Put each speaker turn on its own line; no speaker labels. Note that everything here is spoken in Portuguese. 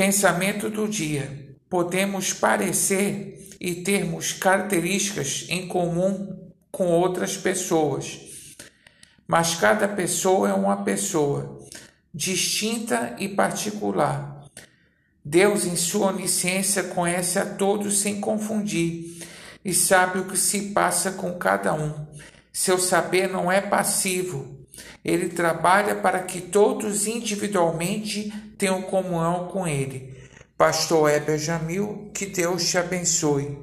Pensamento do dia: podemos parecer e termos características em comum com outras pessoas, mas cada pessoa é uma pessoa distinta e particular. Deus, em sua onisciência, conhece a todos sem confundir e sabe o que se passa com cada um. Seu saber não é passivo, ele trabalha para que todos individualmente tenham comunhão com Ele. Pastor Heber Jamil, que Deus te abençoe.